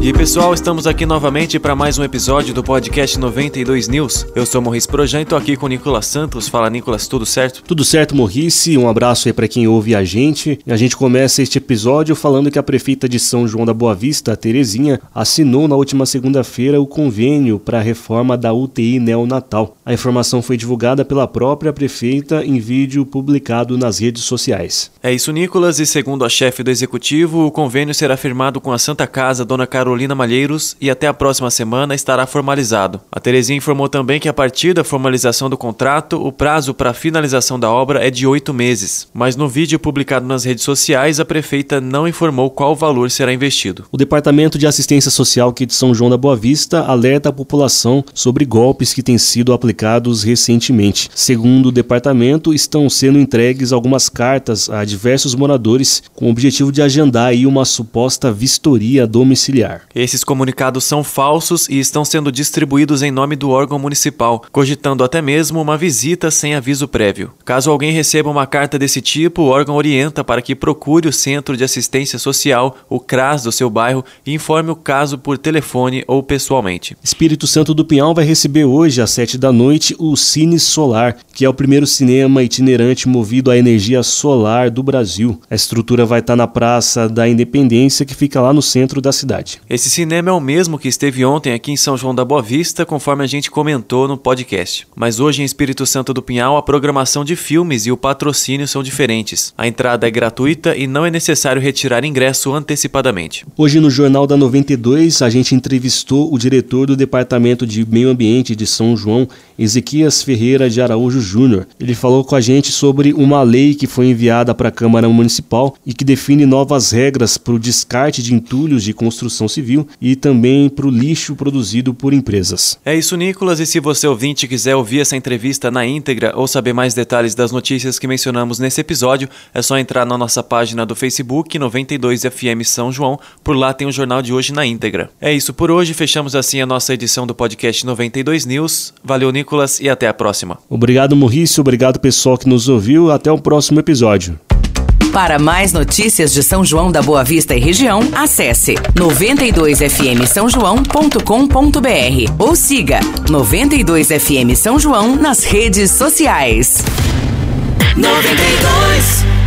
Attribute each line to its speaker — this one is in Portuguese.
Speaker 1: E pessoal, estamos aqui novamente para mais um episódio do podcast 92 News. Eu sou Morris Projan e tô aqui com o Nicolas Santos. Fala, Nicolas, tudo certo?
Speaker 2: Tudo certo, Morrice. Um abraço aí para quem ouve a gente. A gente começa este episódio falando que a prefeita de São João da Boa Vista, Terezinha, assinou na última segunda-feira o convênio para a reforma da UTI neonatal. A informação foi divulgada pela própria prefeita em vídeo publicado nas redes sociais.
Speaker 1: É isso, Nicolas, e segundo a chefe do executivo, o convênio será firmado com a Santa Casa Dona Carolina Malheiros e até a próxima semana estará formalizado. A Terezinha informou também que a partir da formalização do contrato, o prazo para a finalização da obra é de oito meses. Mas no vídeo publicado nas redes sociais, a prefeita não informou qual valor será investido.
Speaker 2: O Departamento de Assistência Social aqui de São João da Boa Vista alerta a população sobre golpes que têm sido aplicados recentemente. Segundo o departamento, estão sendo entregues algumas cartas a diversos moradores com o objetivo de agendar aí uma suposta vistoria domiciliar.
Speaker 1: Esses comunicados são falsos e estão sendo distribuídos em nome do órgão municipal, cogitando até mesmo uma visita sem aviso prévio. Caso alguém receba uma carta desse tipo, o órgão orienta para que procure o Centro de Assistência Social, o CRAS do seu bairro, e informe o caso por telefone ou pessoalmente.
Speaker 2: Espírito Santo do Pinhal vai receber hoje, às sete da noite, o Cine Solar, que é o primeiro cinema itinerante movido à energia solar do Brasil. A estrutura vai estar na Praça da Independência, que fica lá no centro da cidade.
Speaker 1: Esse cinema é o mesmo que esteve ontem aqui em São João da Boa Vista, conforme a gente comentou no podcast. Mas hoje em Espírito Santo do Pinhal, a programação de filmes e o patrocínio são diferentes. A entrada é gratuita e não é necessário retirar ingresso antecipadamente.
Speaker 2: Hoje no Jornal da 92, a gente entrevistou o diretor do Departamento de Meio Ambiente de São João, Ezequias Ferreira de Araújo Júnior. Ele falou com a gente sobre uma lei que foi enviada para a Câmara Municipal e que define novas regras para o descarte de entulhos de construção civil e também para o lixo produzido por empresas.
Speaker 1: É isso, Nicolas. E se você ouvinte quiser ouvir essa entrevista na íntegra ou saber mais detalhes das notícias que mencionamos nesse episódio, é só entrar na nossa página do Facebook 92FM São João. Por lá tem o jornal de hoje na íntegra. É isso por hoje. Fechamos assim a nossa edição do podcast 92 News. Valeu, Nicolas, e até a próxima.
Speaker 2: Obrigado, Maurício. Obrigado, pessoal que nos ouviu. Até o próximo episódio.
Speaker 3: Para mais notícias de São João da Boa Vista e região, acesse 92fm São João.com.br ou siga 92fm São João nas redes sociais. 92